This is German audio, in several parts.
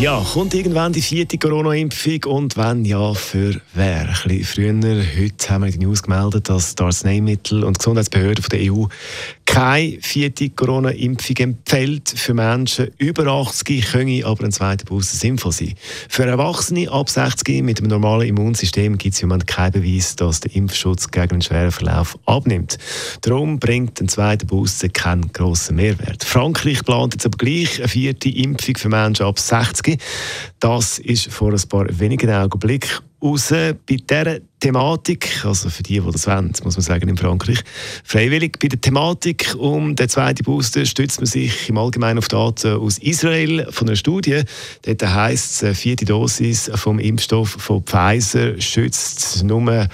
ja, kommt irgendwann die vierte Corona-Impfung und wenn ja, für wer? Ein bisschen früher, heute haben wir die News gemeldet, dass die Arzneimittel- und Gesundheitsbehörden der EU keine vierte Corona-Impfung empfiehlt. Für Menschen über 80 könne aber ein zweiter Booster sinnvoll sein. Für Erwachsene ab 60 mit einem normalen Immunsystem gibt es im Moment keinen Beweis, dass der Impfschutz gegen einen schweren Verlauf abnimmt. Darum bringt ein zweiter Booster keinen grossen Mehrwert. Frankreich plant jetzt aber gleich eine vierte Impfung für Menschen ab 60. Das ist vor ein paar wenigen Augenblicken raus. Bei dieser Thematik, also für die, die das wollen, muss man sagen, in Frankreich, freiwillig. Bei der Thematik um den zweiten Booster stützt man sich im Allgemeinen auf Daten aus Israel von einer Studie. Dort heisst es, eine vierte Dosis vom Impfstoff von Pfizer schützt nur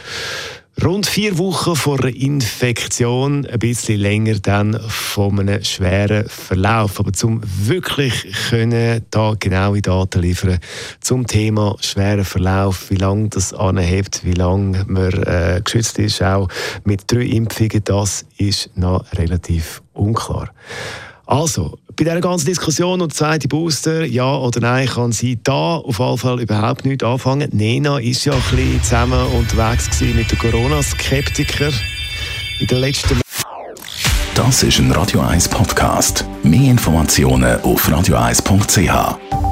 Rund vier Wochen vor einer Infektion, ein bisschen länger dann von einem schweren Verlauf. Aber zum wirklich können da genaue Daten liefern zum Thema schwerer Verlauf, wie lange das anhebt, wie lange man äh, geschützt ist, auch mit drei Impfungen, das ist noch relativ unklar. Also, bei dieser ganzen Diskussion und zweite Booster, ja oder nein, kann sie da auf jeden Fall überhaupt nicht anfangen. Nena ist ja ein bisschen zusammen unterwegs mit den Corona-Skeptikern in den letzten Das ist ein Radio 1 Podcast. Mehr Informationen auf radio1.ch.